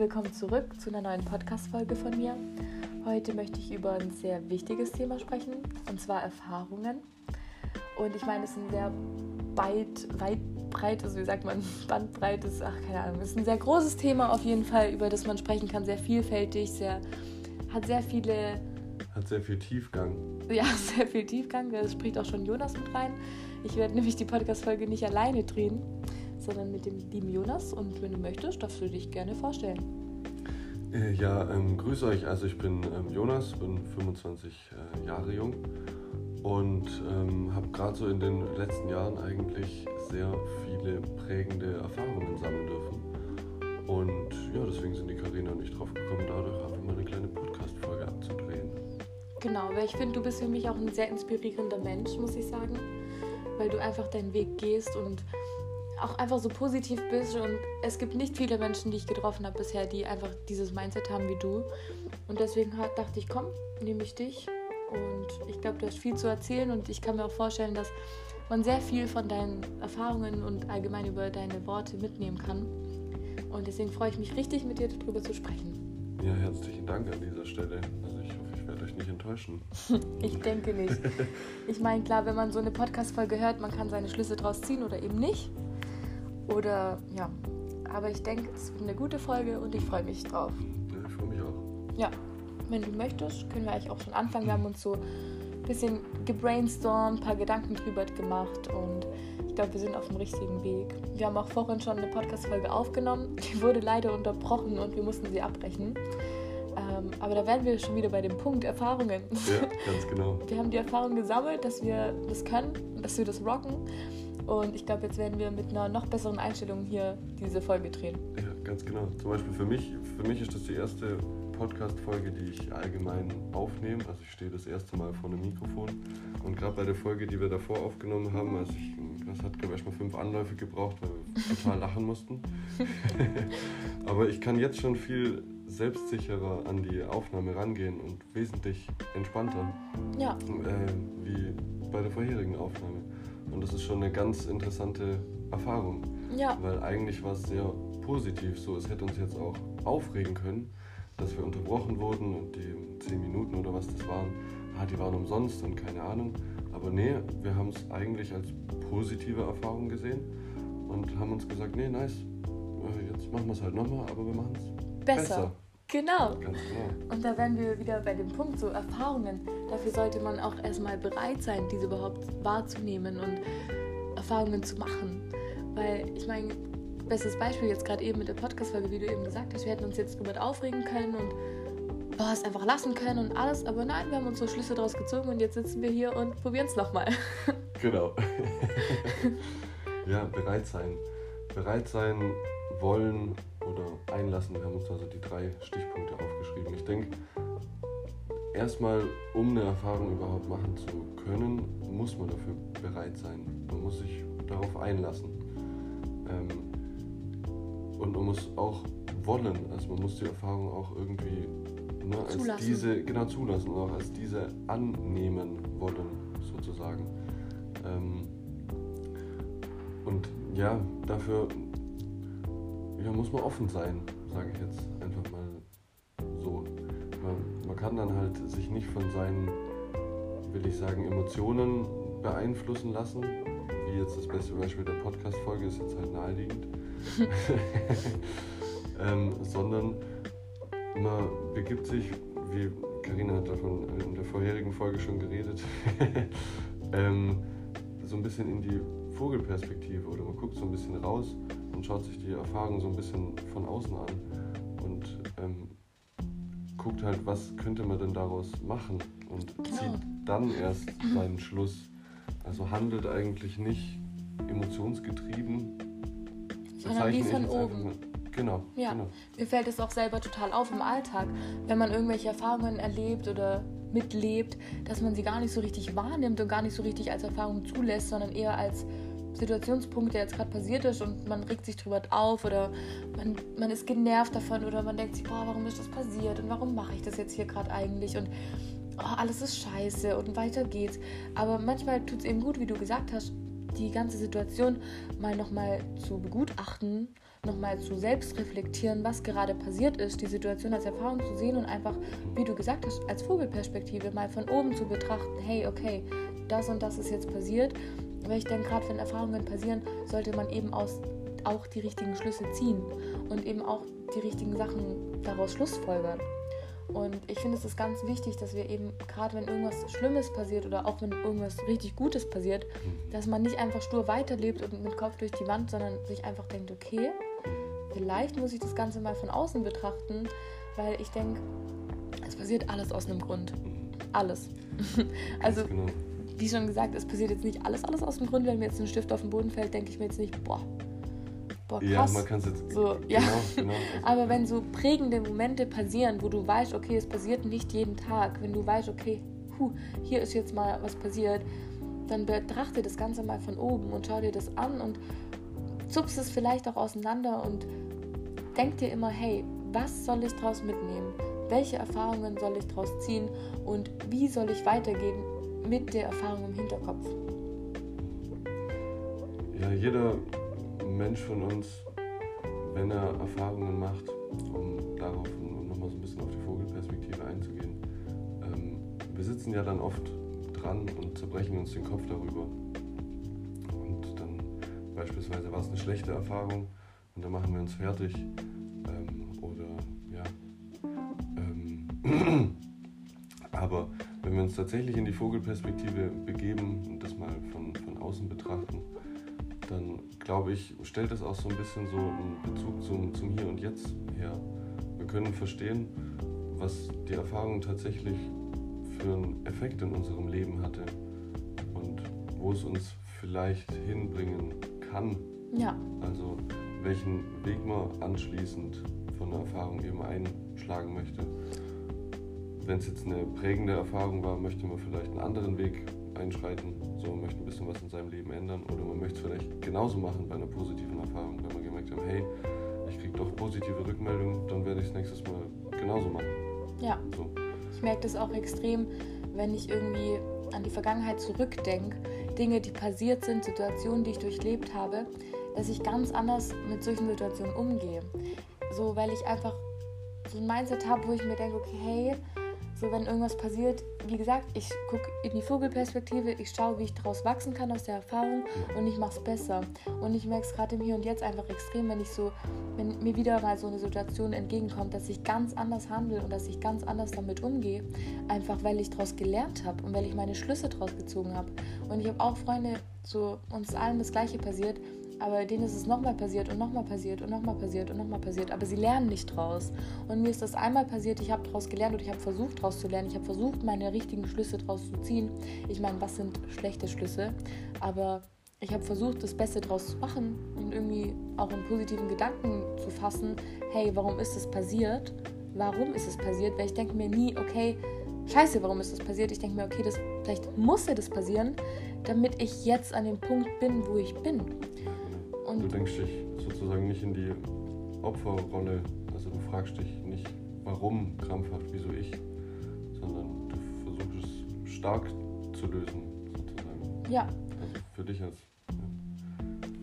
willkommen zurück zu einer neuen Podcast-Folge von mir. Heute möchte ich über ein sehr wichtiges Thema sprechen, und zwar Erfahrungen. Und ich meine, es ist ein sehr weit, weit breites, wie sagt man, bandbreites, ach keine Ahnung, es ist ein sehr großes Thema auf jeden Fall, über das man sprechen kann, sehr vielfältig, sehr, hat sehr viele... Hat sehr viel Tiefgang. Ja, sehr viel Tiefgang, da spricht auch schon Jonas mit rein. Ich werde nämlich die Podcast-Folge nicht alleine drehen, sondern mit dem lieben Jonas. Und wenn du möchtest, darfst du dich gerne vorstellen. Äh, ja, ähm, grüße euch. Also ich bin ähm, Jonas, bin 25 äh, Jahre jung und ähm, habe gerade so in den letzten Jahren eigentlich sehr viele prägende Erfahrungen sammeln dürfen. Und ja, deswegen sind die Karina und ich drauf gekommen, dadurch einfach mal eine kleine Podcast-Folge abzudrehen. Genau, weil ich finde, du bist für mich auch ein sehr inspirierender Mensch, muss ich sagen. Weil du einfach deinen Weg gehst und auch einfach so positiv bist. Und es gibt nicht viele Menschen, die ich getroffen habe bisher, die einfach dieses Mindset haben wie du. Und deswegen dachte ich, komm, nehme ich dich. Und ich glaube, du hast viel zu erzählen und ich kann mir auch vorstellen, dass man sehr viel von deinen Erfahrungen und allgemein über deine Worte mitnehmen kann. Und deswegen freue ich mich richtig, mit dir darüber zu sprechen. Ja, herzlichen Dank an dieser Stelle. Also ich hoffe, ich werde euch nicht enttäuschen. ich denke nicht. Ich meine, klar, wenn man so eine Podcast-Folge hört, man kann seine Schlüsse draus ziehen oder eben nicht. Oder ja, aber ich denke, es wird eine gute Folge und ich freue mich drauf. Ja, ich freue mich auch. Ja, wenn du möchtest, können wir eigentlich auch schon anfangen. Wir haben uns so ein bisschen gebrainstormt, ein paar Gedanken drüber gemacht und ich glaube, wir sind auf dem richtigen Weg. Wir haben auch vorhin schon eine Podcast-Folge aufgenommen, die wurde leider unterbrochen und wir mussten sie abbrechen. Ähm, aber da wären wir schon wieder bei dem Punkt Erfahrungen. Ja, ganz genau. Wir haben die Erfahrung gesammelt, dass wir das können, dass wir das rocken und ich glaube, jetzt werden wir mit einer noch besseren Einstellung hier diese Folge drehen. Ja, ganz genau. Zum Beispiel für mich, für mich ist das die erste Podcast-Folge, die ich allgemein aufnehme. Also ich stehe das erste Mal vor einem Mikrofon. Und gerade bei der Folge, die wir davor aufgenommen haben, also ich, das hat glaube ich erstmal fünf Anläufe gebraucht, weil wir total lachen mussten. Aber ich kann jetzt schon viel selbstsicherer an die Aufnahme rangehen und wesentlich entspannter. Ja. Äh, wie bei der vorherigen Aufnahme. Und das ist schon eine ganz interessante Erfahrung. Ja. Weil eigentlich war es sehr positiv so. Es hätte uns jetzt auch aufregen können, dass wir unterbrochen wurden und die zehn Minuten oder was das waren, ah, die waren umsonst und keine Ahnung. Aber nee, wir haben es eigentlich als positive Erfahrung gesehen und haben uns gesagt, nee, nice, äh, jetzt machen wir es halt nochmal, aber wir machen es besser. besser. Genau. Und da wären wir wieder bei dem Punkt, so Erfahrungen. Dafür sollte man auch erstmal bereit sein, diese überhaupt wahrzunehmen und Erfahrungen zu machen. Weil ich meine, bestes Beispiel jetzt gerade eben mit der Podcast-Folge, wie du eben gesagt hast, wir hätten uns jetzt darüber aufregen können und boah, es einfach lassen können und alles, aber nein, wir haben uns so Schlüsse daraus gezogen und jetzt sitzen wir hier und probieren es nochmal. Genau. ja, bereit sein. Bereit sein, wollen oder einlassen. Wir haben uns also die drei Stichpunkte aufgeschrieben. Ich denke, erstmal, um eine Erfahrung überhaupt machen zu können, muss man dafür bereit sein. Man muss sich darauf einlassen. Ähm, und man muss auch wollen, also man muss die Erfahrung auch irgendwie ne, als zulassen. diese, genau zulassen und auch als diese annehmen wollen, sozusagen. Ähm, und ja, dafür ja, muss man offen sein, sage ich jetzt einfach mal so. Man, man kann dann halt sich nicht von seinen, will ich sagen, Emotionen beeinflussen lassen. Wie jetzt das beste Beispiel der Podcast-Folge ist jetzt halt naheliegend. ähm, sondern man begibt sich, wie Karina hat davon in der vorherigen Folge schon geredet, ähm, so ein bisschen in die Vogelperspektive oder man guckt so ein bisschen raus und schaut sich die Erfahrung so ein bisschen von außen an und ähm, guckt halt, was könnte man denn daraus machen und genau. zieht dann erst seinen Schluss. Also handelt eigentlich nicht emotionsgetrieben. Sondern wie von oben. Genau, ja. genau. Mir fällt es auch selber total auf im Alltag, wenn man irgendwelche Erfahrungen erlebt oder mitlebt, dass man sie gar nicht so richtig wahrnimmt und gar nicht so richtig als Erfahrung zulässt, sondern eher als Situationspunkt, der jetzt gerade passiert ist und man regt sich drüber auf oder man, man ist genervt davon oder man denkt sich, boah, warum ist das passiert und warum mache ich das jetzt hier gerade eigentlich und oh, alles ist scheiße und weiter geht's. Aber manchmal tut es eben gut, wie du gesagt hast, die ganze Situation mal nochmal zu begutachten, nochmal zu selbst reflektieren, was gerade passiert ist, die Situation als Erfahrung zu sehen und einfach, wie du gesagt hast, als Vogelperspektive mal von oben zu betrachten, hey, okay, das und das ist jetzt passiert. Weil ich denke, gerade wenn Erfahrungen passieren, sollte man eben aus, auch die richtigen Schlüsse ziehen und eben auch die richtigen Sachen daraus schlussfolgern. Und ich finde es ist ganz wichtig, dass wir eben, gerade wenn irgendwas Schlimmes passiert oder auch wenn irgendwas richtig Gutes passiert, mhm. dass man nicht einfach stur weiterlebt und mit Kopf durch die Wand, sondern sich einfach denkt, okay, vielleicht muss ich das Ganze mal von außen betrachten, weil ich denke, es passiert alles aus einem Grund. Alles. also, genau. Wie schon gesagt, es passiert jetzt nicht alles, alles aus dem Grund. Wenn mir jetzt ein Stift auf den Boden fällt, denke ich mir jetzt nicht, boah, boah, krass. Ja, man kann es jetzt. So, genau, ja. genau. Aber wenn so prägende Momente passieren, wo du weißt, okay, es passiert nicht jeden Tag, wenn du weißt, okay, puh, hier ist jetzt mal was passiert, dann betrachte das Ganze mal von oben und schau dir das an und zupfst es vielleicht auch auseinander und denk dir immer, hey, was soll ich daraus mitnehmen? Welche Erfahrungen soll ich daraus ziehen und wie soll ich weitergehen mit der Erfahrung im Hinterkopf? Ja, jeder Mensch von uns, wenn er Erfahrungen macht, um darauf nochmal so ein bisschen auf die Vogelperspektive einzugehen, ähm, wir sitzen ja dann oft dran und zerbrechen uns den Kopf darüber. Und dann beispielsweise war es eine schlechte Erfahrung und dann machen wir uns fertig. Wir uns tatsächlich in die Vogelperspektive begeben und das mal von, von außen betrachten, dann glaube ich, stellt es auch so ein bisschen so einen Bezug zum, zum Hier und Jetzt her. Wir können verstehen, was die Erfahrung tatsächlich für einen Effekt in unserem Leben hatte und wo es uns vielleicht hinbringen kann. Ja. Also welchen Weg man anschließend von der Erfahrung eben einschlagen möchte. Wenn es jetzt eine prägende Erfahrung war, möchte man vielleicht einen anderen Weg einschreiten, so man möchte ein bisschen was in seinem Leben ändern oder man möchte es vielleicht genauso machen bei einer positiven Erfahrung, wenn man gemerkt hat, hey, ich kriege doch positive Rückmeldungen, dann werde ich es nächstes Mal genauso machen. Ja. So. Ich merke das auch extrem, wenn ich irgendwie an die Vergangenheit zurückdenke, Dinge, die passiert sind, Situationen, die ich durchlebt habe, dass ich ganz anders mit solchen Situationen umgehe. So, weil ich einfach so ein Mindset habe, wo ich mir denke, okay, hey, so, wenn irgendwas passiert, wie gesagt, ich gucke in die Vogelperspektive, ich schaue, wie ich daraus wachsen kann aus der Erfahrung und ich mache es besser. Und ich merke es gerade im Hier und Jetzt einfach extrem, wenn ich so, wenn mir wieder mal so eine Situation entgegenkommt, dass ich ganz anders handle und dass ich ganz anders damit umgehe, einfach weil ich daraus gelernt habe und weil ich meine Schlüsse daraus gezogen habe. Und ich habe auch Freunde, so uns allen das Gleiche passiert aber denen ist es nochmal passiert und nochmal passiert und nochmal passiert und nochmal passiert. Aber sie lernen nicht draus. Und mir ist das einmal passiert, ich habe daraus gelernt und ich habe versucht daraus zu lernen. Ich habe versucht, meine richtigen Schlüsse daraus zu ziehen. Ich meine, was sind schlechte Schlüsse? Aber ich habe versucht, das Beste daraus zu machen und irgendwie auch einen positiven Gedanken zu fassen. Hey, warum ist es passiert? Warum ist es passiert? Weil ich denke mir nie, okay, scheiße, warum ist das passiert? Ich denke mir, okay, das, vielleicht musste das passieren, damit ich jetzt an dem Punkt bin, wo ich bin. Und du denkst dich sozusagen nicht in die Opferrolle, also du fragst dich nicht, warum krampfhaft, wieso ich, sondern du versuchst es stark zu lösen, sozusagen. Ja. Also für dich als.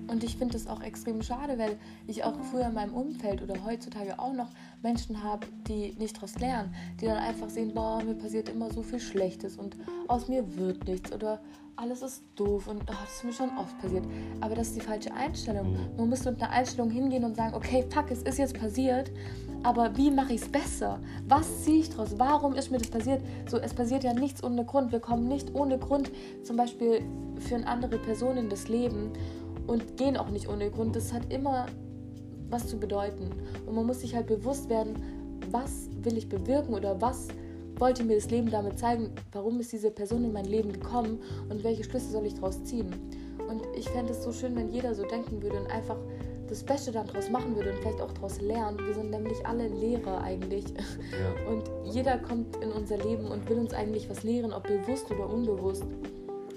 Und ich finde das auch extrem schade, weil ich auch früher in meinem Umfeld oder heutzutage auch noch Menschen habe, die nicht daraus lernen, die dann einfach sehen, boah, mir passiert immer so viel Schlechtes und aus mir wird nichts oder alles ist doof und oh, das ist mir schon oft passiert. Aber das ist die falsche Einstellung. Mhm. Man muss mit einer Einstellung hingehen und sagen, okay, fuck, es ist jetzt passiert, aber wie mache ich es besser? Was ziehe ich daraus? Warum ist mir das passiert? So, es passiert ja nichts ohne Grund. Wir kommen nicht ohne Grund zum Beispiel für eine andere Person in das Leben und gehen auch nicht ohne Grund. Das hat immer was zu bedeuten. Und man muss sich halt bewusst werden, was will ich bewirken oder was wollte mir das Leben damit zeigen, warum ist diese Person in mein Leben gekommen und welche Schlüsse soll ich daraus ziehen. Und ich fände es so schön, wenn jeder so denken würde und einfach das Beste dann daraus machen würde und vielleicht auch daraus lernen. Wir sind nämlich alle Lehrer eigentlich. Ja. Und jeder kommt in unser Leben und will uns eigentlich was lehren, ob bewusst oder unbewusst.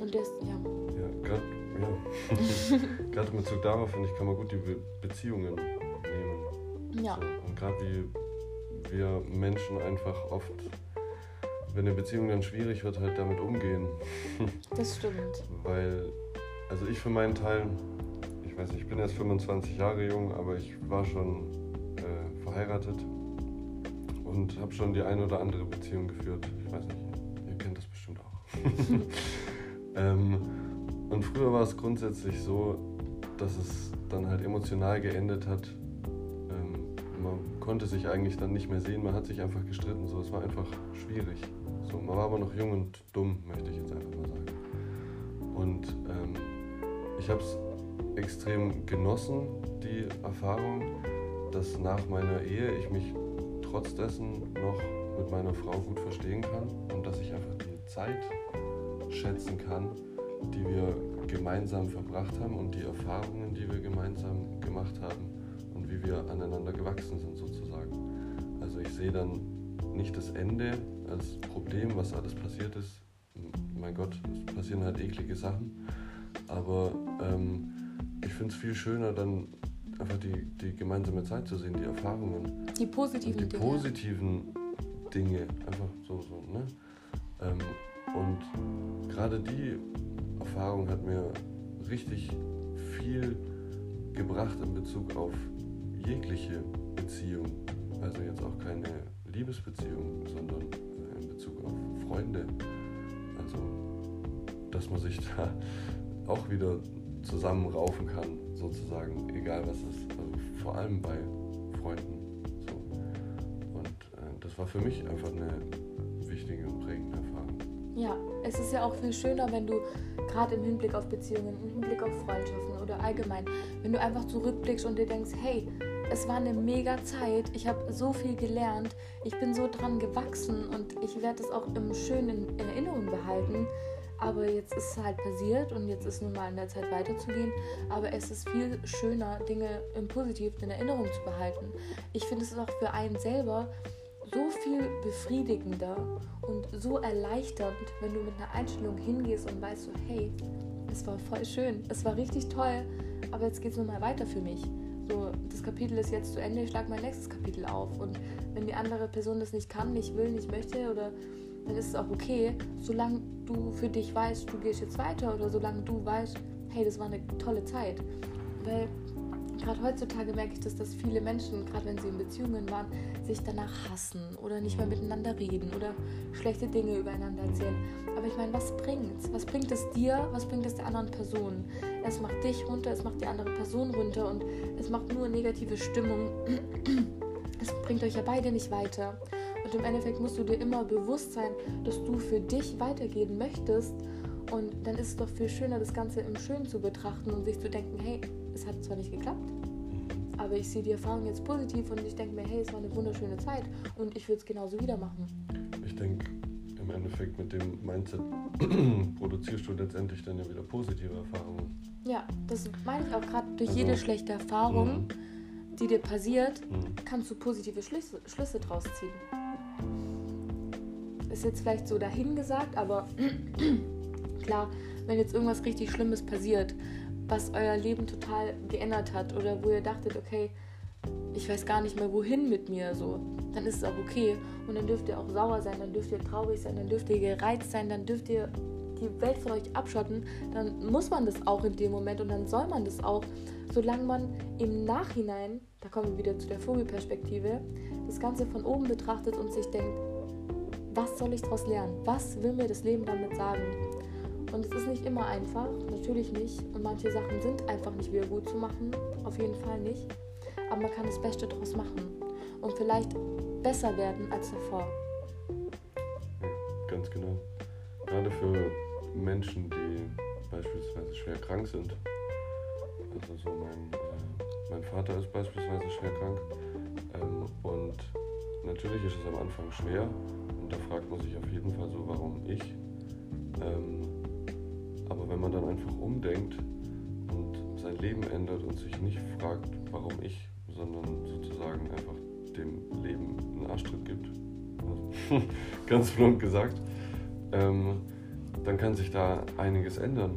Und das, ja. Ja, gerade ja. gerade in Bezug darauf, finde ich, kann man gut die Be Beziehungen nehmen. Ja. So. Und gerade wie wir Menschen einfach oft wenn eine Beziehung dann schwierig wird, halt damit umgehen. Das stimmt. Weil Also ich für meinen Teil, ich weiß nicht, ich bin erst 25 Jahre jung, aber ich war schon äh, verheiratet und habe schon die eine oder andere Beziehung geführt. Ich weiß nicht, ihr kennt das bestimmt auch. ähm, und früher war es grundsätzlich so, dass es dann halt emotional geendet hat. Ähm, man konnte sich eigentlich dann nicht mehr sehen, man hat sich einfach gestritten. So, es war einfach schwierig. So, man war aber noch jung und dumm, möchte ich jetzt einfach mal sagen. Und ähm, ich habe es extrem genossen, die Erfahrung, dass nach meiner Ehe ich mich trotz dessen noch mit meiner Frau gut verstehen kann und dass ich einfach die Zeit schätzen kann, die wir gemeinsam verbracht haben und die Erfahrungen, die wir gemeinsam gemacht haben und wie wir aneinander gewachsen sind sozusagen. Also ich sehe dann nicht das Ende als Problem, was alles passiert ist. Mein Gott, es passieren halt eklige Sachen. Aber ähm, ich finde es viel schöner, dann einfach die, die gemeinsame Zeit zu sehen, die Erfahrungen. Die positiven die Dinge. positiven Dinge. Einfach so, so, ne? Ähm, und gerade die Erfahrung hat mir richtig viel gebracht in Bezug auf jegliche Beziehung. Also jetzt auch keine Liebesbeziehung, sondern äh, in Bezug auf Freunde. Also, dass man sich da auch wieder zusammenraufen kann, sozusagen, egal was ist. Also vor allem bei Freunden. So. Und äh, das war für mich einfach eine wichtige und prägende Erfahrung. Ja, es ist ja auch viel schöner, wenn du gerade im Hinblick auf Beziehungen, im Hinblick auf Freundschaften oder allgemein, wenn du einfach zurückblickst und dir denkst, hey, es war eine mega Zeit, ich habe so viel gelernt, ich bin so dran gewachsen und ich werde es auch im Schönen in Erinnerung behalten. Aber jetzt ist es halt passiert und jetzt ist nun mal in der Zeit weiterzugehen. Aber es ist viel schöner, Dinge im Positiven in Erinnerung zu behalten. Ich finde es auch für einen selber so viel befriedigender und so erleichternd, wenn du mit einer Einstellung hingehst und weißt so, hey, es war voll schön, es war richtig toll, aber jetzt geht es nochmal weiter für mich. So, das Kapitel ist jetzt zu Ende, ich schlage mein nächstes Kapitel auf. Und wenn die andere Person das nicht kann, nicht will, nicht möchte, oder dann ist es auch okay, solange du für dich weißt, du gehst jetzt weiter oder solange du weißt, hey, das war eine tolle Zeit. Weil gerade heutzutage merke ich das, dass viele Menschen, gerade wenn sie in Beziehungen waren, sich danach hassen oder nicht mehr miteinander reden oder schlechte Dinge übereinander erzählen. Aber ich meine, was bringt's? Was bringt es dir? Was bringt es der anderen Person? Es macht dich runter, es macht die andere Person runter und es macht nur negative Stimmung. Es bringt euch ja beide nicht weiter. Und im Endeffekt musst du dir immer bewusst sein, dass du für dich weitergehen möchtest. Und dann ist es doch viel schöner, das Ganze im Schönen zu betrachten und sich zu denken, hey, es hat zwar nicht geklappt, aber ich sehe die Erfahrung jetzt positiv und ich denke mir, hey, es war eine wunderschöne Zeit und ich würde es genauso wieder machen. Ich denke, im Endeffekt mit dem Mindset produzierst du letztendlich dann ja wieder positive Erfahrungen. Ja, das meine ich auch gerade durch also, jede schlechte Erfahrung, mhm. die dir passiert, mhm. kannst du positive Schlüsse, Schlüsse draus ziehen. Ist jetzt vielleicht so dahingesagt, aber klar, wenn jetzt irgendwas richtig Schlimmes passiert, was euer Leben total geändert hat oder wo ihr dachtet, okay, ich weiß gar nicht mehr wohin mit mir, so, dann ist es auch okay. Und dann dürft ihr auch sauer sein, dann dürft ihr traurig sein, dann dürft ihr gereizt sein, dann dürft ihr die Welt von euch abschotten. Dann muss man das auch in dem Moment und dann soll man das auch, solange man im Nachhinein, da kommen wir wieder zu der Vogelperspektive, das Ganze von oben betrachtet und sich denkt, was soll ich daraus lernen? Was will mir das Leben damit sagen? Und es ist nicht immer einfach, natürlich nicht. Und manche Sachen sind einfach nicht wieder gut zu machen, auf jeden Fall nicht. Aber man kann das Beste daraus machen und vielleicht besser werden als davor. Ganz genau. Gerade für Menschen, die beispielsweise schwer krank sind. Also so mein, äh, mein Vater ist beispielsweise schwer krank. Ähm, und natürlich ist es am Anfang schwer. Und da fragt man sich auf jeden Fall so, warum ich. Ähm, aber wenn man dann einfach umdenkt und sein Leben ändert und sich nicht fragt, warum ich, sondern sozusagen einfach dem Leben einen Arschtritt gibt, also ganz plump gesagt, ähm, dann kann sich da einiges ändern.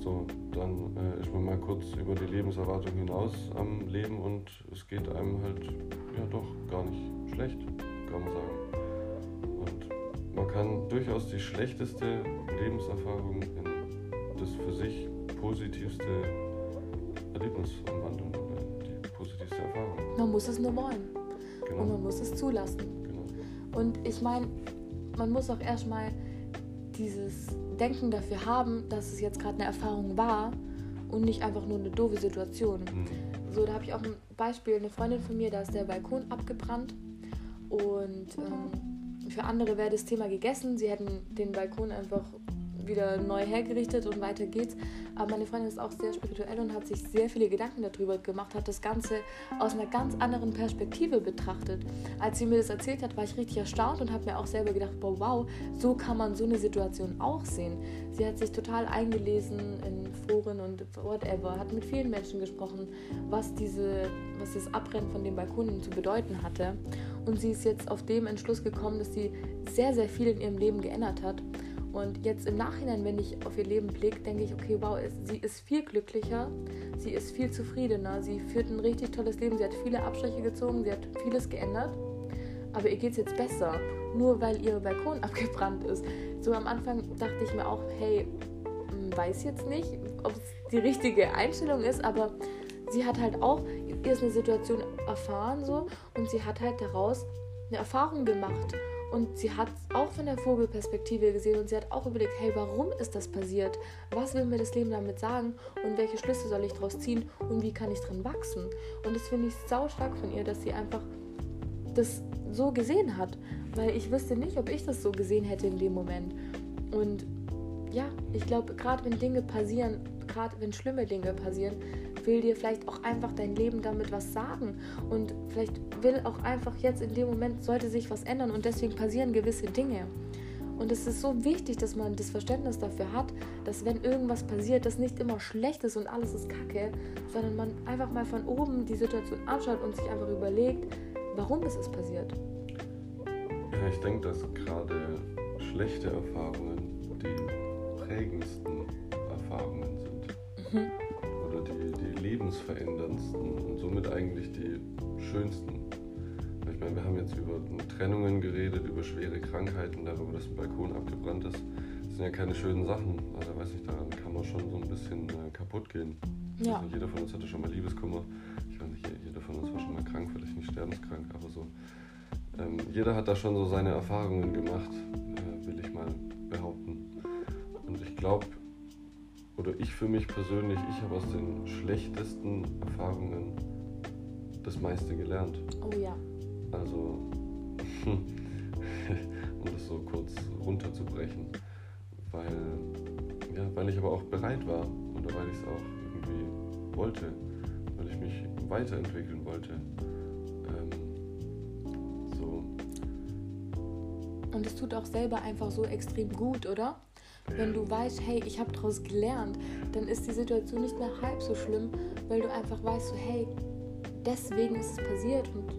So, dann äh, ist man mal kurz über die Lebenserwartung hinaus am Leben und es geht einem halt ja doch gar nicht schlecht, kann man sagen. Und man kann durchaus die schlechteste Lebenserfahrung in positivste oder die positivste Erfahrung. Man muss es nur wollen. Genau. Und man muss es zulassen. genau. Und ich meine, man muss auch erstmal dieses Denken dafür haben, dass es jetzt gerade eine Erfahrung war und nicht einfach nur eine doofe Situation. Mhm. So, da habe ich auch ein Beispiel, eine Freundin von mir, da ist der Balkon abgebrannt und ähm, für andere wäre das Thema gegessen. Sie hätten den Balkon einfach wieder neu hergerichtet und weiter geht's. Aber meine Freundin ist auch sehr spirituell und hat sich sehr viele Gedanken darüber gemacht, hat das Ganze aus einer ganz anderen Perspektive betrachtet. Als sie mir das erzählt hat, war ich richtig erstaunt und habe mir auch selber gedacht, boah, wow, so kann man so eine Situation auch sehen. Sie hat sich total eingelesen in Foren und whatever, hat mit vielen Menschen gesprochen, was diese, was das Abbrennen von den Balkonen zu bedeuten hatte. Und sie ist jetzt auf dem Entschluss gekommen, dass sie sehr, sehr viel in ihrem Leben geändert hat. Und jetzt im Nachhinein, wenn ich auf ihr Leben blicke, denke ich, okay, wow, sie ist viel glücklicher, sie ist viel zufriedener, sie führt ein richtig tolles Leben, sie hat viele Abstriche gezogen, sie hat vieles geändert. Aber ihr geht es jetzt besser, nur weil ihr Balkon abgebrannt ist. So am Anfang dachte ich mir auch, hey, hm, weiß jetzt nicht, ob es die richtige Einstellung ist, aber sie hat halt auch, ihr ist eine Situation erfahren so und sie hat halt daraus eine Erfahrung gemacht. Und sie hat auch von der Vogelperspektive gesehen und sie hat auch überlegt, hey, warum ist das passiert? Was will mir das Leben damit sagen? Und welche Schlüsse soll ich daraus ziehen? Und wie kann ich dran wachsen? Und das finde ich sau stark von ihr, dass sie einfach das so gesehen hat. Weil ich wüsste nicht, ob ich das so gesehen hätte in dem Moment. Und ja, ich glaube, gerade wenn Dinge passieren, gerade wenn schlimme Dinge passieren, will dir vielleicht auch einfach dein Leben damit was sagen. Und vielleicht will auch einfach jetzt in dem Moment, sollte sich was ändern und deswegen passieren gewisse Dinge. Und es ist so wichtig, dass man das Verständnis dafür hat, dass wenn irgendwas passiert, das nicht immer schlecht ist und alles ist kacke, sondern man einfach mal von oben die Situation anschaut und sich einfach überlegt, warum ist es passiert. Ja, ich denke, dass gerade schlechte Erfahrungen die prägendsten Erfahrungen. Mhm. Oder die, die lebensveränderndsten und somit eigentlich die schönsten. Ich meine, wir haben jetzt über Trennungen geredet, über schwere Krankheiten, darüber, dass ein Balkon abgebrannt ist. Das sind ja keine schönen Sachen. Also weiß nicht, daran kann man schon so ein bisschen äh, kaputt gehen. Ja. nicht, jeder von uns hatte schon mal Liebeskummer. Ich weiß nicht, jeder von uns war schon mal krank, vielleicht nicht sterbenskrank, aber so. Ähm, jeder hat da schon so seine Erfahrungen gemacht, äh, will ich mal behaupten. Und ich glaube, oder ich für mich persönlich, ich habe aus den schlechtesten Erfahrungen das meiste gelernt. Oh ja. Also, um das so kurz runterzubrechen. Weil, ja, weil ich aber auch bereit war oder weil ich es auch irgendwie wollte, weil ich mich weiterentwickeln wollte. Ähm, so, Und es tut auch selber einfach so extrem gut, oder? Wenn du weißt, hey, ich habe daraus gelernt, dann ist die Situation nicht mehr halb so schlimm, weil du einfach weißt, so, hey, deswegen ist es passiert und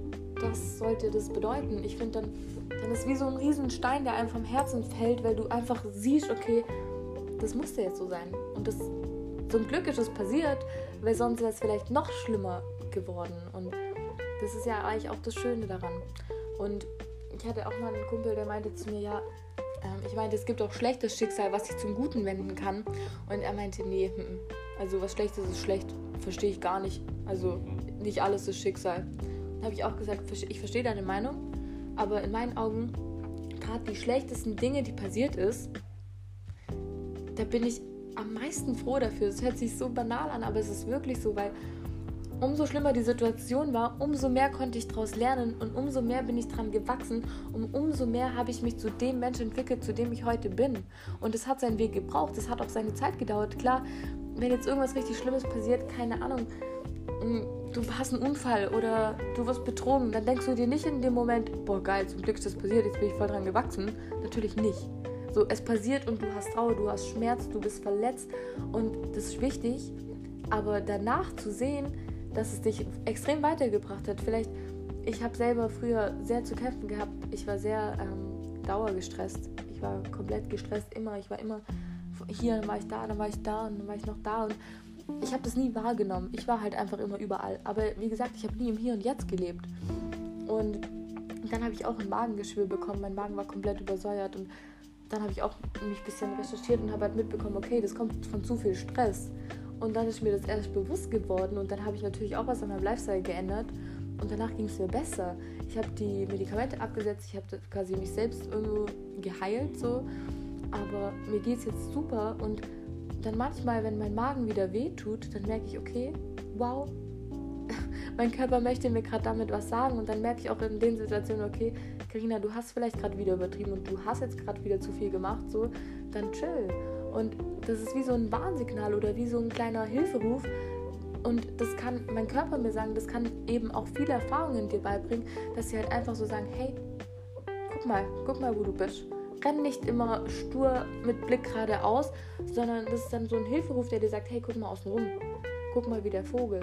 das sollte das bedeuten. Ich finde dann, dann ist wie so ein Riesenstein, der einem vom Herzen fällt, weil du einfach siehst, okay, das musste jetzt so sein. Und das zum Glück ist es passiert, weil sonst wäre es vielleicht noch schlimmer geworden. Und das ist ja eigentlich auch das Schöne daran. Und ich hatte auch mal einen Kumpel, der meinte zu mir, ja, ähm, ich meinte, es gibt auch schlechtes Schicksal, was sich zum Guten wenden kann. Und er meinte, nee, mm, mm. also was Schlechtes ist schlecht, verstehe ich gar nicht. Also nicht alles ist Schicksal. Da habe ich auch gesagt, ich verstehe deine Meinung, aber in meinen Augen, gerade die schlechtesten Dinge, die passiert ist, da bin ich am meisten froh dafür. Es hört sich so banal an, aber es ist wirklich so, weil umso schlimmer die Situation war, umso mehr konnte ich daraus lernen und umso mehr bin ich dran gewachsen und umso mehr habe ich mich zu dem Menschen entwickelt, zu dem ich heute bin. Und es hat seinen Weg gebraucht, es hat auch seine Zeit gedauert. Klar, wenn jetzt irgendwas richtig Schlimmes passiert, keine Ahnung, mm, du hast einen Unfall oder du wirst betrogen, dann denkst du dir nicht in dem Moment, boah geil, zum Glück ist das passiert, jetzt bin ich voll dran gewachsen. Natürlich nicht. So, es passiert und du hast Trauer, du hast Schmerz, du bist verletzt und das ist wichtig. Aber danach zu sehen, dass es dich extrem weitergebracht hat. Vielleicht, ich habe selber früher sehr zu kämpfen gehabt. Ich war sehr ähm, dauergestresst. Ich war komplett gestresst immer. Ich war immer hier, dann war ich da, dann war ich da und dann war ich noch da. Und ich habe das nie wahrgenommen. Ich war halt einfach immer überall. Aber wie gesagt, ich habe nie im Hier und Jetzt gelebt. Und dann habe ich auch ein Magengeschwür bekommen. Mein Magen war komplett übersäuert und dann habe ich auch mich ein bisschen recherchiert und habe halt mitbekommen, okay, das kommt von zu viel Stress. Und dann ist mir das erst bewusst geworden und dann habe ich natürlich auch was an meinem Lifestyle geändert und danach ging es mir besser. Ich habe die Medikamente abgesetzt, ich habe quasi mich selbst irgendwo geheilt so, aber mir geht es jetzt super und dann manchmal, wenn mein Magen wieder wehtut, dann merke ich, okay, wow, mein Körper möchte mir gerade damit was sagen und dann merke ich auch in den Situationen, okay, Karina, du hast vielleicht gerade wieder übertrieben und du hast jetzt gerade wieder zu viel gemacht, so, dann chill. Und das ist wie so ein Warnsignal oder wie so ein kleiner Hilferuf. Und das kann mein Körper mir sagen, das kann eben auch viele Erfahrungen dir beibringen, dass sie halt einfach so sagen, hey, guck mal, guck mal, wo du bist. Renn nicht immer stur mit Blick geradeaus, sondern das ist dann so ein Hilferuf, der dir sagt, hey, guck mal außen rum. Guck mal wie der Vogel.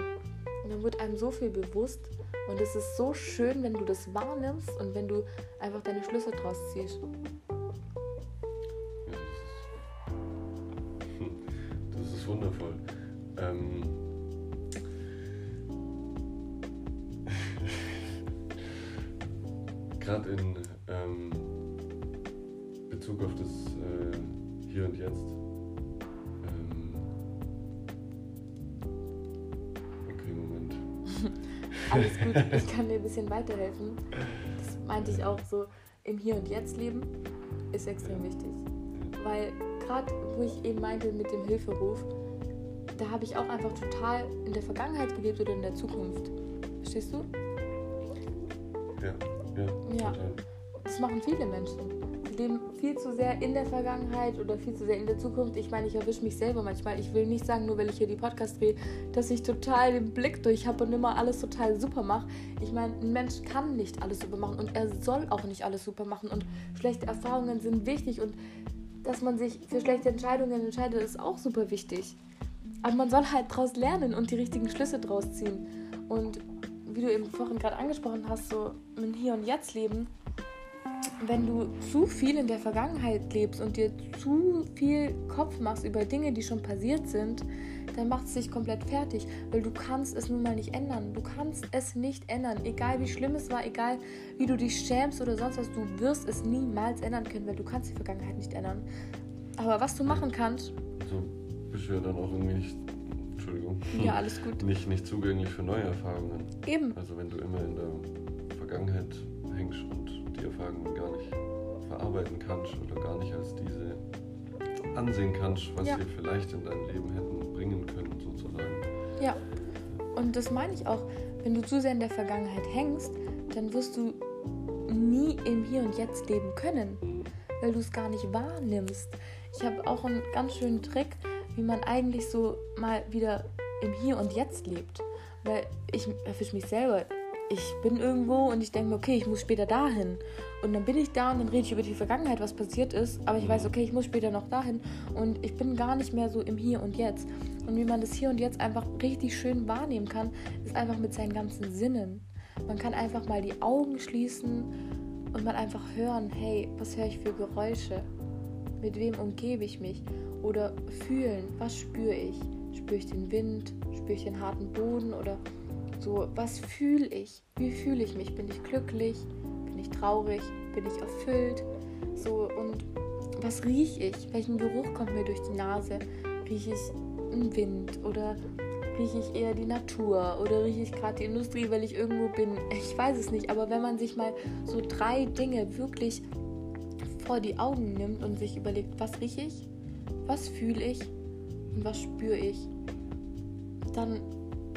Und dann wird einem so viel bewusst. Und es ist so schön, wenn du das wahrnimmst und wenn du einfach deine Schlüsse draus ziehst. Wundervoll. Ähm Gerade in ähm, Bezug auf das äh, Hier und Jetzt Alles gut, ich kann dir ein bisschen weiterhelfen. Das meinte ich auch so, im Hier und Jetzt leben ist extrem wichtig. Weil gerade, wo ich eben meinte mit dem Hilferuf, da habe ich auch einfach total in der Vergangenheit gelebt oder in der Zukunft. Verstehst du? Ja, ja. Ja, total. das machen viele Menschen leben viel zu sehr in der Vergangenheit oder viel zu sehr in der Zukunft. Ich meine, ich erwische mich selber manchmal. Ich will nicht sagen, nur weil ich hier die Podcast drehe, dass ich total den Blick durch habe und immer alles total super mache. Ich meine, ein Mensch kann nicht alles super machen und er soll auch nicht alles super machen. Und schlechte Erfahrungen sind wichtig und dass man sich für schlechte Entscheidungen entscheidet, ist auch super wichtig. Aber man soll halt daraus lernen und die richtigen Schlüsse draus ziehen. Und wie du eben vorhin gerade angesprochen hast, so ein Hier und Jetzt leben, wenn du zu viel in der Vergangenheit lebst und dir zu viel Kopf machst über Dinge, die schon passiert sind, dann macht es dich komplett fertig, weil du kannst es nun mal nicht ändern. Du kannst es nicht ändern, egal wie schlimm es war, egal wie du dich schämst oder sonst was, du wirst es niemals ändern können, weil du kannst die Vergangenheit nicht ändern. Aber was du machen kannst... Also du ja dann auch irgendwie nicht, Entschuldigung, ja, alles gut. nicht, nicht zugänglich für neue Erfahrungen. Eben. Also wenn du immer in der Vergangenheit hängst und die Erfahrungen gar nicht verarbeiten kannst oder gar nicht als diese ansehen kannst, was ja. sie vielleicht in dein Leben hätten bringen können, sozusagen. Ja, und das meine ich auch. Wenn du zu sehr in der Vergangenheit hängst, dann wirst du nie im Hier und Jetzt leben können, weil du es gar nicht wahrnimmst. Ich habe auch einen ganz schönen Trick, wie man eigentlich so mal wieder im Hier und Jetzt lebt. Weil ich erwische mich selber ich bin irgendwo und ich denke mir, okay, ich muss später dahin. Und dann bin ich da und dann rede ich über die Vergangenheit, was passiert ist. Aber ich weiß, okay, ich muss später noch dahin. Und ich bin gar nicht mehr so im Hier und Jetzt. Und wie man das Hier und Jetzt einfach richtig schön wahrnehmen kann, ist einfach mit seinen ganzen Sinnen. Man kann einfach mal die Augen schließen und mal einfach hören, hey, was höre ich für Geräusche? Mit wem umgebe ich mich? Oder fühlen, was spüre ich? Spüre ich den Wind? Spüre ich den harten Boden? Oder so, was fühle ich? Wie fühle ich mich? Bin ich glücklich? Bin ich traurig? Bin ich erfüllt? So, und was rieche ich? Welchen Geruch kommt mir durch die Nase? Rieche ich einen Wind oder rieche ich eher die Natur oder rieche ich gerade die Industrie, weil ich irgendwo bin? Ich weiß es nicht, aber wenn man sich mal so drei Dinge wirklich vor die Augen nimmt und sich überlegt, was rieche ich, was fühle ich und was spüre ich, dann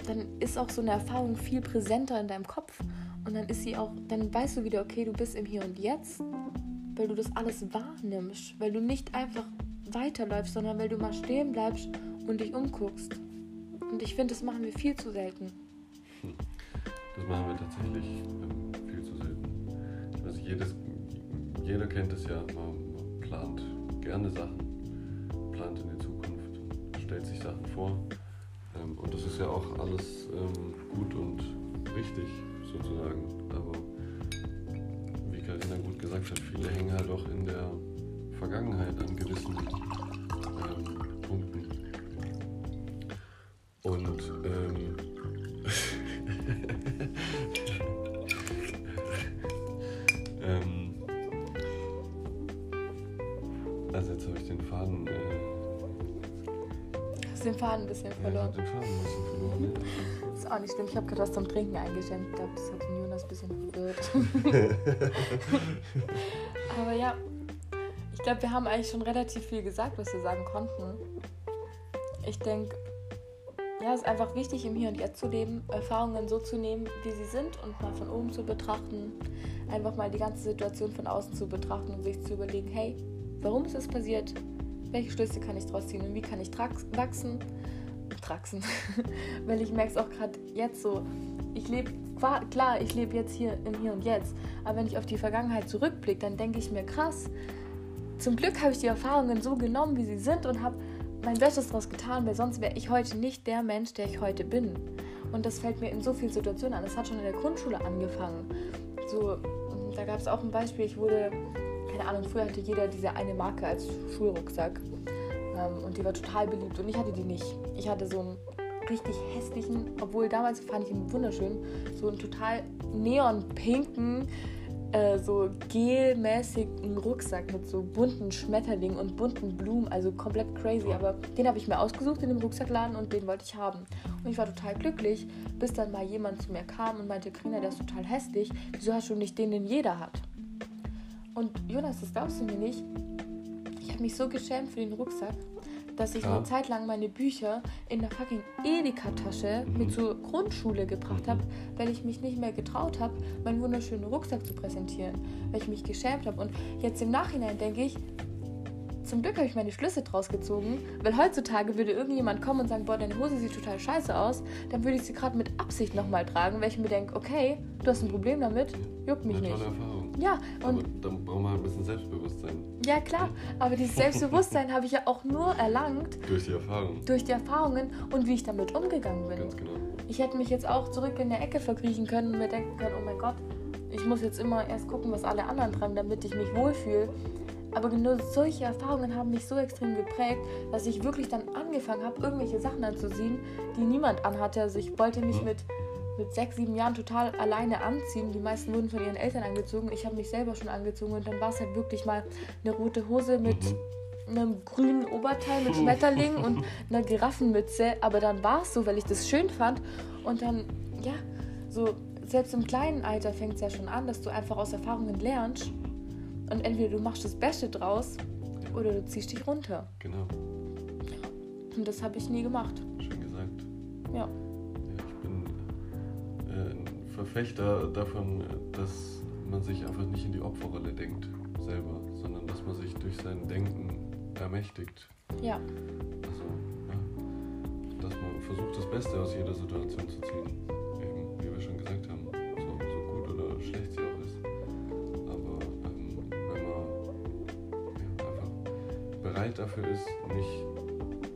dann ist auch so eine Erfahrung viel präsenter in deinem Kopf. Und dann ist sie auch, dann weißt du wieder, okay, du bist im Hier und Jetzt, weil du das alles wahrnimmst, weil du nicht einfach weiterläufst, sondern weil du mal stehen bleibst und dich umguckst. Und ich finde, das machen wir viel zu selten. Das machen wir tatsächlich ähm, viel zu selten. Also jedes, jeder kennt es ja, man plant gerne Sachen, plant in die Zukunft, stellt sich Sachen vor ähm, und das ist ja auch alles ähm, gut und richtig sozusagen. Aber wie Karina gut gesagt hat, viele hängen halt auch in der Vergangenheit an gewissen ähm, den Faden. Den Faden ein bisschen verloren. Ja, den Faden ein bisschen verloren, ja. ist auch nicht schlimm. Ich habe gerade was zum Trinken eingeschenkt. Ich glaube, das hat den Jonas ein bisschen verwirrt. Aber ja, ich glaube, wir haben eigentlich schon relativ viel gesagt, was wir sagen konnten. Ich denke, ja, es ist einfach wichtig, im Hier und Jetzt zu leben, Erfahrungen so zu nehmen, wie sie sind und mal von oben zu betrachten. Einfach mal die ganze Situation von außen zu betrachten und sich zu überlegen, hey, warum ist das passiert? Welche Schlüsse kann ich daraus ziehen und wie kann ich wachsen? Traxen. Weil ich merke es auch gerade jetzt so. Ich lebe, klar, ich lebe jetzt hier im Hier und Jetzt. Aber wenn ich auf die Vergangenheit zurückblicke, dann denke ich mir, krass, zum Glück habe ich die Erfahrungen so genommen, wie sie sind und habe mein Bestes daraus getan, weil sonst wäre ich heute nicht der Mensch, der ich heute bin. Und das fällt mir in so vielen Situationen an. Das hat schon in der Grundschule angefangen. So, da gab es auch ein Beispiel, ich wurde, keine Ahnung, früher hatte jeder diese eine Marke als Schulrucksack. Ähm, und die war total beliebt und ich hatte die nicht. Ich hatte so einen richtig hässlichen, obwohl damals fand ich ihn wunderschön, so einen total neonpinken, äh, so gelmäßigen Rucksack mit so bunten Schmetterlingen und bunten Blumen, also komplett crazy. Aber den habe ich mir ausgesucht in dem Rucksackladen und den wollte ich haben. Und ich war total glücklich, bis dann mal jemand zu mir kam und meinte, Krina, der ist total hässlich. Wieso hast du nicht den, den jeder hat? Und Jonas, das glaubst du mir nicht. Ich habe mich so geschämt für den Rucksack dass ich ja. eine Zeit lang meine Bücher in der fucking Edeka-Tasche mhm. mit zur Grundschule gebracht habe, weil ich mich nicht mehr getraut habe, meinen wunderschönen Rucksack zu präsentieren, weil ich mich geschämt habe. Und jetzt im Nachhinein denke ich, zum Glück habe ich meine Schlüsse draus gezogen, weil heutzutage würde irgendjemand kommen und sagen, boah, deine Hose sieht total scheiße aus, dann würde ich sie gerade mit Absicht nochmal tragen, weil ich mir denke, okay, du hast ein Problem damit, juckt mich Eine nicht. Ja, und. Aber dann brauchen wir ein bisschen Selbstbewusstsein. Ja, klar. Aber dieses Selbstbewusstsein habe ich ja auch nur erlangt. Durch die Erfahrungen. Durch die Erfahrungen und wie ich damit umgegangen bin. Ganz genau. Ich hätte mich jetzt auch zurück in der Ecke verkriechen können und mir denken können: oh mein Gott, ich muss jetzt immer erst gucken, was alle anderen treiben, damit ich mich wohlfühle. Aber genau solche Erfahrungen haben mich so extrem geprägt, dass ich wirklich dann angefangen habe, irgendwelche Sachen anzuziehen, die niemand anhatte. Also ich wollte mich mhm. mit mit sechs, sieben Jahren total alleine anziehen. Die meisten wurden von ihren Eltern angezogen. Ich habe mich selber schon angezogen und dann war es halt wirklich mal eine rote Hose mit mhm. einem grünen Oberteil mit Schmetterling und einer Giraffenmütze. Aber dann war es so, weil ich das schön fand. Und dann, ja, so selbst im kleinen Alter fängt es ja schon an, dass du einfach aus Erfahrungen lernst. Und entweder du machst das Beste draus oder du ziehst dich runter. Genau. Und das habe ich nie gemacht. Schön gesagt. Ja. Verfechter davon, dass man sich einfach nicht in die Opferrolle denkt selber, sondern dass man sich durch sein Denken ermächtigt. Ja. Also, ja, dass man versucht, das Beste aus jeder Situation zu ziehen. Eben, wie wir schon gesagt haben, so, so gut oder schlecht sie auch ist. Aber ähm, wenn man ja, einfach bereit dafür ist, nicht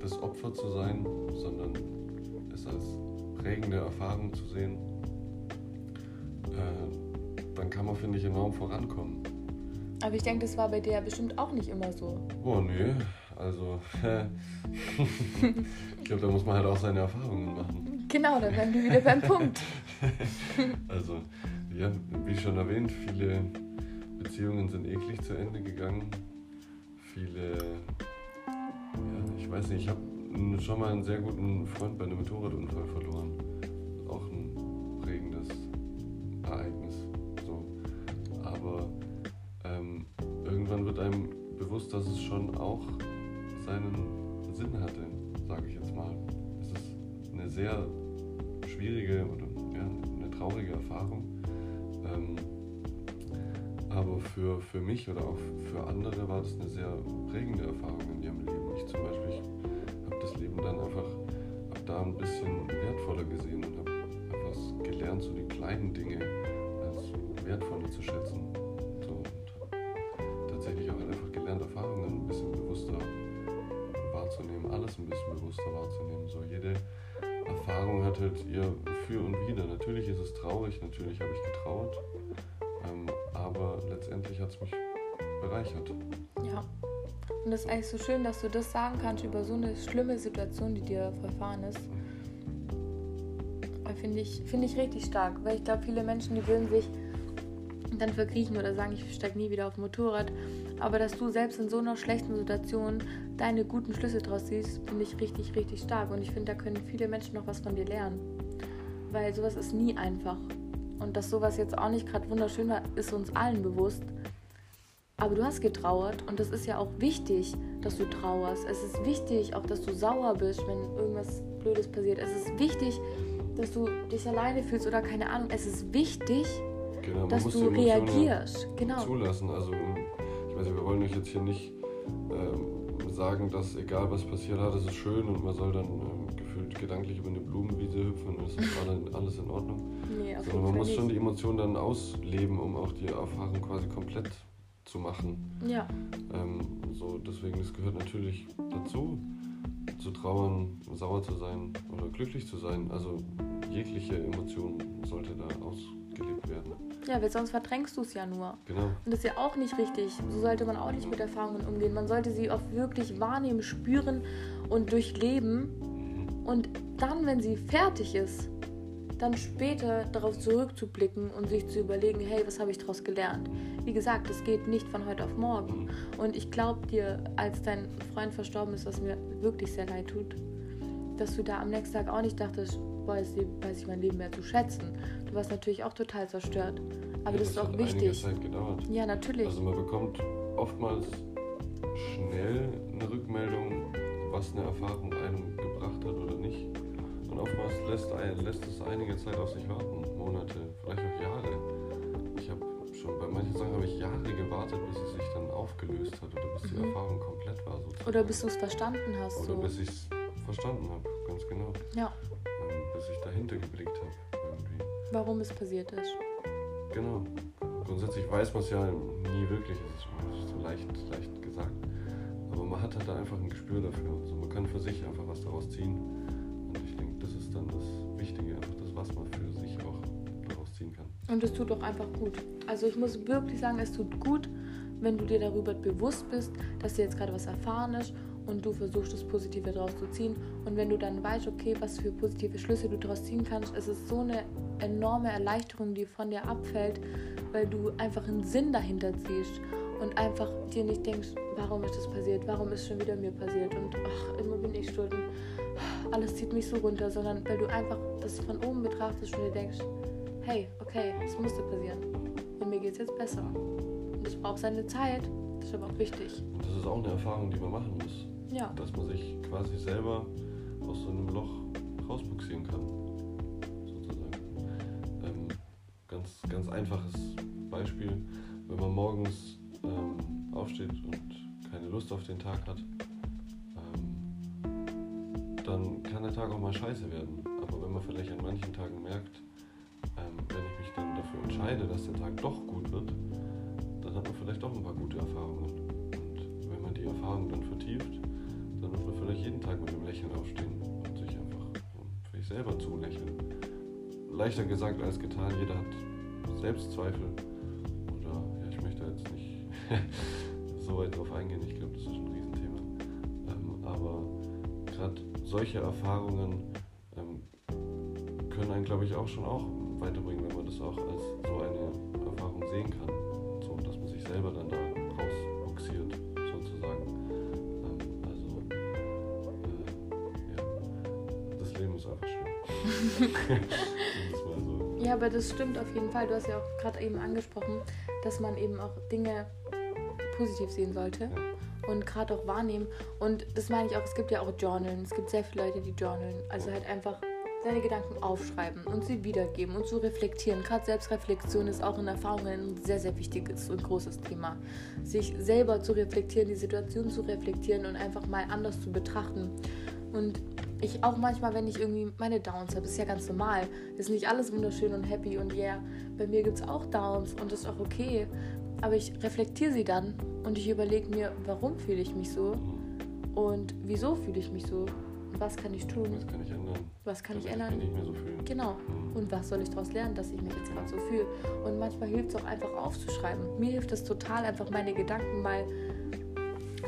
das Opfer zu sein, sondern es als prägende Erfahrung zu sehen, dann kann man, finde ich, enorm vorankommen. Aber ich denke, das war bei dir ja bestimmt auch nicht immer so. Oh, nö. Also, ich glaube, da muss man halt auch seine Erfahrungen machen. Genau, dann wären wir wieder beim Punkt. also, ja, wie schon erwähnt, viele Beziehungen sind eklig zu Ende gegangen. Viele, ja, ich weiß nicht, ich habe schon mal einen sehr guten Freund bei einem Motorradunfall verloren. Bewusst, dass es schon auch seinen Sinn hatte, sage ich jetzt mal. Es ist eine sehr schwierige oder ja, eine traurige Erfahrung. Ähm, aber für, für mich oder auch für andere war das eine sehr prägende Erfahrung in ihrem Leben. Ich zum Beispiel habe das Leben dann einfach ab da ein bisschen wertvoller gesehen und habe etwas gelernt, so die kleinen Dinge wertvoller zu schätzen. Bewusster wahrzunehmen. So jede Erfahrung hat halt ihr Für und Wider. Natürlich ist es traurig, natürlich habe ich getraut, ähm, aber letztendlich hat es mich bereichert. Ja. Und das ist eigentlich so schön, dass du das sagen kannst über so eine schlimme Situation, die dir verfahren ist. Finde ich, find ich richtig stark, weil ich glaube, viele Menschen, die würden sich dann verkriechen oder sagen, ich steige nie wieder auf dem Motorrad. Aber dass du selbst in so einer schlechten Situation deine guten Schlüsse draus siehst, finde ich richtig, richtig stark. Und ich finde, da können viele Menschen noch was von dir lernen. Weil sowas ist nie einfach. Und dass sowas jetzt auch nicht gerade wunderschön war, ist uns allen bewusst. Aber du hast getrauert und das ist ja auch wichtig, dass du trauerst. Es ist wichtig auch, dass du sauer bist, wenn irgendwas Blödes passiert. Es ist wichtig, dass du dich alleine fühlst oder keine Ahnung. Es ist wichtig, genau, dass du reagierst. Genau. Zulassen. Also, ich weiß nicht, wir wollen euch jetzt hier nicht sagen, dass egal was passiert hat, es ist schön und man soll dann ähm, gefühlt gedanklich über eine Blumenwiese hüpfen und es ist alles in Ordnung. Nee, Sondern man muss schon die Emotionen dann ausleben, um auch die Erfahrung quasi komplett zu machen. Ja. Ähm, so, deswegen, es gehört natürlich dazu, zu trauern, sauer zu sein oder glücklich zu sein. Also jegliche Emotion sollte da ausgelebt werden. Ja, weil sonst verdrängst du es ja nur. Genau. Und das ist ja auch nicht richtig. So sollte man auch nicht mit Erfahrungen umgehen. Man sollte sie auch wirklich wahrnehmen, spüren und durchleben. Mhm. Und dann, wenn sie fertig ist, dann später darauf zurückzublicken und sich zu überlegen, hey, was habe ich daraus gelernt? Wie gesagt, das geht nicht von heute auf morgen. Und ich glaube dir, als dein Freund verstorben ist, was mir wirklich sehr leid tut, dass du da am nächsten Tag auch nicht dachtest, boah, jetzt weiß ich mein Leben mehr zu schätzen. Du warst natürlich auch total zerstört. Aber ja, das, ist auch wichtig. Zeit gedauert. Ja, natürlich. Also man bekommt oftmals schnell eine Rückmeldung, was eine Erfahrung einem gebracht hat oder nicht. Und oftmals lässt, lässt es einige Zeit auf sich warten, Monate, vielleicht auch Jahre. Ich habe schon bei manchen Sachen habe ich Jahre gewartet, bis es sich dann aufgelöst hat oder bis mhm. die Erfahrung komplett war. Sozusagen. Oder bis du es verstanden hast. Oder so. bis ich es verstanden habe, ganz genau. Ja. Bis ich dahinter geblickt habe. Warum es passiert ist. Genau. Grundsätzlich weiß man es ja nie wirklich, es ist so leicht, leicht gesagt. Aber man hat halt da einfach ein Gespür dafür. Also man kann für sich einfach was daraus ziehen ist dann das Wichtige, einfach das, was man für sich auch daraus ziehen kann. Und es tut auch einfach gut. Also ich muss wirklich sagen, es tut gut, wenn du dir darüber bewusst bist, dass dir jetzt gerade was erfahren ist und du versuchst, das Positive daraus zu ziehen. Und wenn du dann weißt, okay, was für positive Schlüsse du daraus ziehen kannst, es ist so eine enorme Erleichterung, die von dir abfällt, weil du einfach einen Sinn dahinter ziehst und einfach dir nicht denkst, warum ist das passiert, warum ist schon wieder mir passiert und ach, immer bin ich schuld und alles zieht mich so runter, sondern weil du einfach das von oben betrachtest und dir denkst, hey, okay, es musste passieren. Und mir geht es jetzt besser. Und es braucht seine Zeit. Das ist aber auch wichtig. Das ist auch eine Erfahrung, die man machen muss. Ja. Dass man sich quasi selber aus so einem Loch rausbuxieren kann. Ganz, einfaches Beispiel. Wenn man morgens ähm, aufsteht und keine Lust auf den Tag hat, dann kann der Tag auch mal scheiße werden. Aber wenn man vielleicht an manchen Tagen merkt, ähm, wenn ich mich dann dafür entscheide, dass der Tag doch gut wird, dann hat man vielleicht doch ein paar gute Erfahrungen. Und wenn man die Erfahrungen dann vertieft, dann wird man vielleicht jeden Tag mit einem Lächeln aufstehen und sich einfach für sich selber zulächeln. Leichter gesagt als getan, jeder hat Selbstzweifel. Oder ja, ich möchte jetzt nicht so weit drauf eingehen, ich glaube, das ist ein Riesenthema. Ähm, aber gerade solche Erfahrungen ähm, können einen, glaube ich, auch schon auch weiterbringen, wenn man das auch als so eine Erfahrung sehen kann. So, dass man sich selber dann da rausboxiert, sozusagen. Ähm, also, äh, ja, das Leben ist einfach schön. so. Aber das stimmt auf jeden Fall. Du hast ja auch gerade eben angesprochen, dass man eben auch Dinge positiv sehen sollte. Ja und gerade auch wahrnehmen. Und das meine ich auch, es gibt ja auch Journalen. Es gibt sehr viele Leute, die journalen. Also halt einfach seine Gedanken aufschreiben und sie wiedergeben und zu reflektieren. Gerade Selbstreflexion ist auch in Erfahrungen ein sehr, sehr wichtiges und großes Thema. Sich selber zu reflektieren, die Situation zu reflektieren und einfach mal anders zu betrachten. Und ich auch manchmal, wenn ich irgendwie meine Downs habe, ist ja ganz normal. Ist nicht alles wunderschön und happy und yeah. Bei mir gibt es auch Downs und das ist auch okay. Aber ich reflektiere sie dann und ich überlege mir, warum fühle ich mich so und wieso fühle ich mich so was kann ich tun? Was kann ich ändern? Was kann ich ändern? Ich nicht mehr so fühlen. Genau. Mhm. Und was soll ich daraus lernen, dass ich mich jetzt gerade so fühle? Und manchmal hilft es auch einfach aufzuschreiben. Mir hilft es total, einfach meine Gedanken mal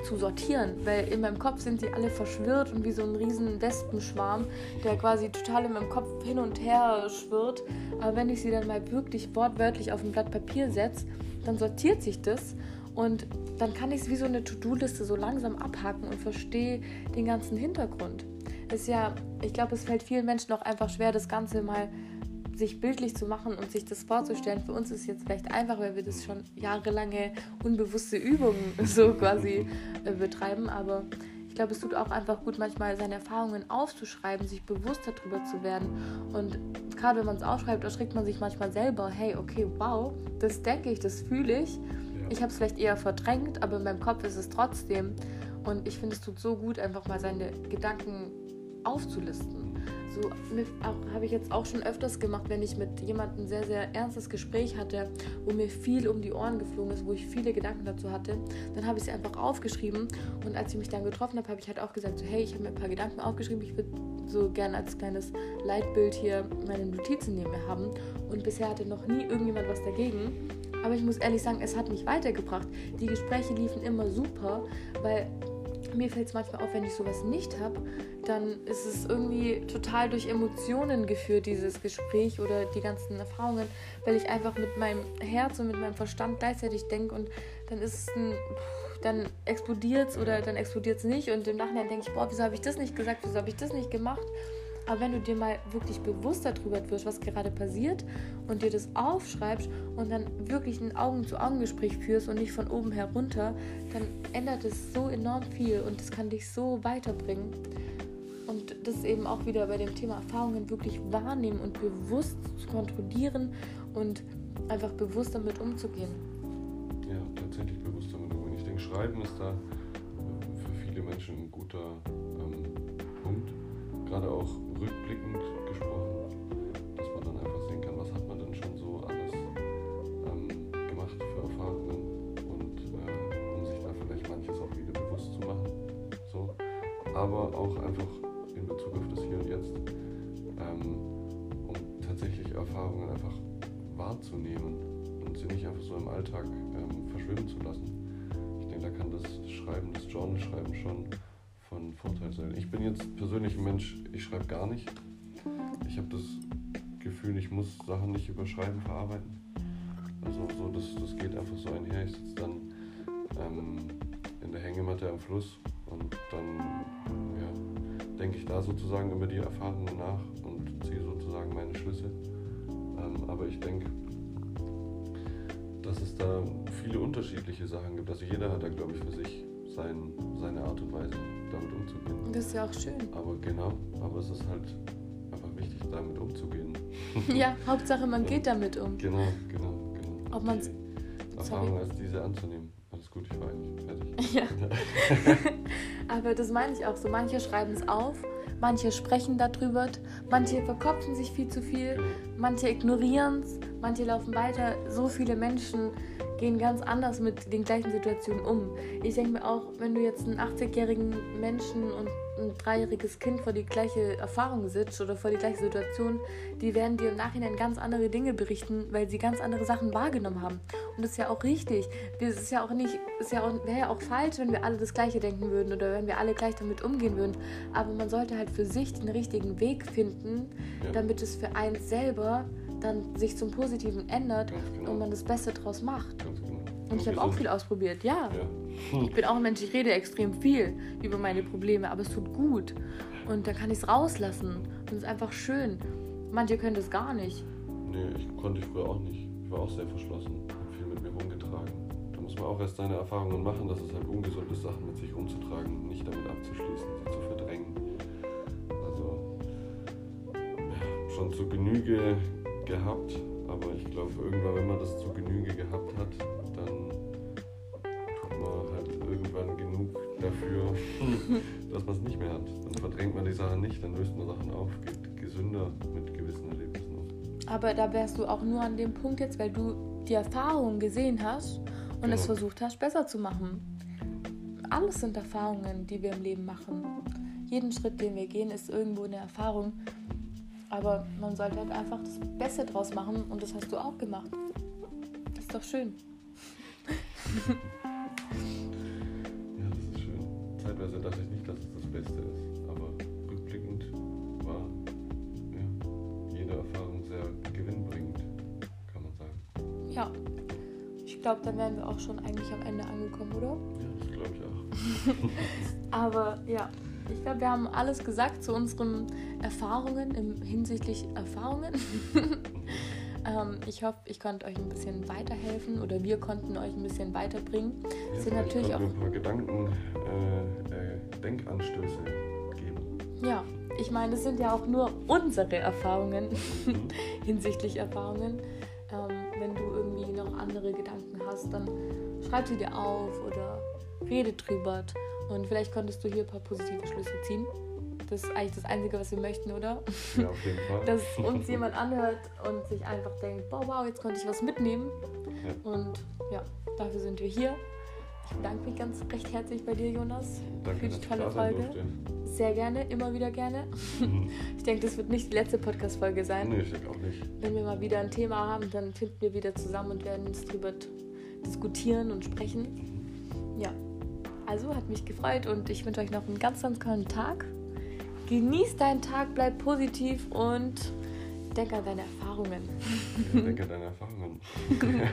zu sortieren, weil in meinem Kopf sind sie alle verschwirrt und wie so ein riesen Wespenschwarm, der quasi total in meinem Kopf hin und her schwirrt. Aber wenn ich sie dann mal wirklich wortwörtlich auf ein Blatt Papier setze, dann sortiert sich das Und dann kann ich es wie so eine To-Do-Liste so langsam abhaken und verstehe den ganzen Hintergrund. Ist ja, ich glaube, es fällt vielen Menschen auch einfach schwer, das Ganze mal sich bildlich zu machen und sich das vorzustellen. Für uns ist es jetzt vielleicht einfach, weil wir das schon jahrelange unbewusste Übungen so quasi äh, betreiben, aber ich glaube, es tut auch einfach gut, manchmal seine Erfahrungen aufzuschreiben, sich bewusster darüber zu werden. Und gerade wenn man es aufschreibt, erschrickt man sich manchmal selber, hey, okay, wow, das denke ich, das fühle ich. Ich habe es vielleicht eher verdrängt, aber in meinem Kopf ist es trotzdem. Und ich finde, es tut so gut, einfach mal seine Gedanken aufzulisten. So habe ich jetzt auch schon öfters gemacht, wenn ich mit jemandem ein sehr, sehr ernstes Gespräch hatte, wo mir viel um die Ohren geflogen ist, wo ich viele Gedanken dazu hatte, dann habe ich sie einfach aufgeschrieben. Und als ich mich dann getroffen habe, habe ich halt auch gesagt, so, hey, ich habe mir ein paar Gedanken aufgeschrieben, ich würde so gerne als kleines Leitbild hier meine Notizen neben mir haben. Und bisher hatte noch nie irgendjemand was dagegen. Aber ich muss ehrlich sagen, es hat mich weitergebracht. Die Gespräche liefen immer super, weil mir fällt es manchmal auf, wenn ich sowas nicht habe, dann ist es irgendwie total durch Emotionen geführt, dieses Gespräch oder die ganzen Erfahrungen, weil ich einfach mit meinem Herz und mit meinem Verstand gleichzeitig denke und dann ist es ein, dann explodiert es oder dann explodiert es nicht und im Nachhinein denke ich, boah, wieso habe ich das nicht gesagt, wieso habe ich das nicht gemacht? Aber wenn du dir mal wirklich bewusst darüber wirst, was gerade passiert und dir das aufschreibst und dann wirklich ein Augen-zu-Augen-Gespräch führst und nicht von oben herunter, dann ändert es so enorm viel und es kann dich so weiterbringen. Und das eben auch wieder bei dem Thema Erfahrungen wirklich wahrnehmen und bewusst zu kontrollieren und einfach bewusst damit umzugehen. Ja, tatsächlich bewusst damit umgehen. Ich denke, Schreiben ist da für viele Menschen ein guter ähm, Punkt gerade auch rückblickend gesprochen, dass man dann einfach sehen kann, was hat man denn schon so alles ähm, gemacht für Erfahrungen und äh, um sich da vielleicht manches auch wieder bewusst zu machen. So. Aber auch einfach in Bezug auf das Hier und Jetzt, ähm, um tatsächlich Erfahrungen einfach wahrzunehmen und sie nicht einfach so im Alltag ähm, verschwimmen zu lassen. Ich denke, da kann das Schreiben, das Journal-Schreiben schon von Vorteil sein. Ich bin jetzt persönlich ein Mensch, ich schreibe gar nicht. Ich habe das Gefühl, ich muss Sachen nicht überschreiben, verarbeiten. Also so, das, das geht einfach so einher. Ich sitze dann ähm, in der Hängematte am Fluss und dann ja, denke ich da sozusagen über die Erfahrungen nach und ziehe sozusagen meine Schlüsse. Ähm, aber ich denke, dass es da viele unterschiedliche Sachen gibt. Also jeder hat da, glaube ich, für sich sein, seine Art und Weise damit umzugehen. Das ist ja auch schön. Aber genau, aber es ist halt einfach wichtig, damit umzugehen. ja, Hauptsache man geht damit um. Genau, genau, genau. Ob man Erfahrung als diese anzunehmen. Alles gut, ich war eigentlich fertig. Ja. aber das meine ich auch so. Manche schreiben es auf, manche sprechen darüber, manche verkopfen sich viel zu viel, manche ignorieren es, manche laufen weiter. So viele Menschen gehen ganz anders mit den gleichen Situationen um. Ich denke mir auch, wenn du jetzt einen 80-jährigen Menschen und ein dreijähriges Kind vor die gleiche Erfahrung sitzt oder vor die gleiche Situation, die werden dir im Nachhinein ganz andere Dinge berichten, weil sie ganz andere Sachen wahrgenommen haben. Und das ist ja auch richtig. Es ist ja auch nicht, ist ja auch, wäre ja auch falsch, wenn wir alle das Gleiche denken würden oder wenn wir alle gleich damit umgehen würden. Aber man sollte halt für sich den richtigen Weg finden, ja. damit es für eins selber dann sich zum Positiven ändert genau. und man das Beste draus macht. Genau. Und ich habe auch viel ausprobiert, ja. ja. Ich bin auch ein Mensch, ich rede extrem viel über meine Probleme, aber es tut gut. Und dann kann ich es rauslassen. Und es ist einfach schön. Manche können das gar nicht. Nee, ich konnte ich früher auch nicht. Ich war auch sehr verschlossen, habe viel mit mir rumgetragen. Da muss man auch erst seine Erfahrungen machen, dass es halt ungesund ist, Sachen mit sich rumzutragen, nicht damit abzuschließen, sie zu verdrängen. Also schon zu Genüge gehabt, aber ich glaube, irgendwann, wenn man das zu Genüge gehabt hat, dann tut man halt irgendwann genug dafür, dass man es nicht mehr hat. Dann verdrängt man die Sachen nicht, dann löst man Sachen auf, geht gesünder mit gewissen Erlebnissen um. Aber da wärst du auch nur an dem Punkt jetzt, weil du die Erfahrung gesehen hast und genau. es versucht hast, besser zu machen. Alles sind Erfahrungen, die wir im Leben machen. Jeden Schritt, den wir gehen, ist irgendwo eine Erfahrung. Aber man sollte halt einfach das Beste draus machen und das hast du auch gemacht. Das ist doch schön. ja, das ist schön. Zeitweise dachte ich nicht, dass es das Beste ist, ich glaube, dann wären wir auch schon eigentlich am Ende angekommen, oder? Ja, das glaube ich auch. Aber ja, ich glaube, wir haben alles gesagt zu unseren Erfahrungen im, hinsichtlich Erfahrungen. ähm, ich hoffe, ich konnte euch ein bisschen weiterhelfen oder wir konnten euch ein bisschen weiterbringen. Ja, sind natürlich auch ein paar Gedanken, äh, äh, Denkanstöße geben. Ja, ich meine, es sind ja auch nur unsere Erfahrungen Mhm. hinsichtlich Erfahrungen. Hast, dann schreib sie dir auf oder rede drüber. Und vielleicht konntest du hier ein paar positive Schlüsse ziehen. Das ist eigentlich das Einzige, was wir möchten, oder? Ja, auf jeden Fall. Dass uns jemand anhört und sich einfach denkt, wow, wow, jetzt konnte ich was mitnehmen. Ja. Und ja, dafür sind wir hier. Ich bedanke mich ganz recht herzlich bei dir, Jonas, Danke, für die tolle Folge. Sehr gerne, immer wieder gerne. Mhm. Ich denke, das wird nicht die letzte Podcast-Folge sein. nee, ich denke auch nicht. Wenn wir mal wieder ein Thema haben, dann finden wir wieder zusammen und werden uns darüber diskutieren und sprechen. Ja, also hat mich gefreut und ich wünsche euch noch einen ganz, ganz tollen Tag. Genieß deinen Tag, bleib positiv und denk an deine Erfahrungen. Ja, denke an deine Erfahrungen.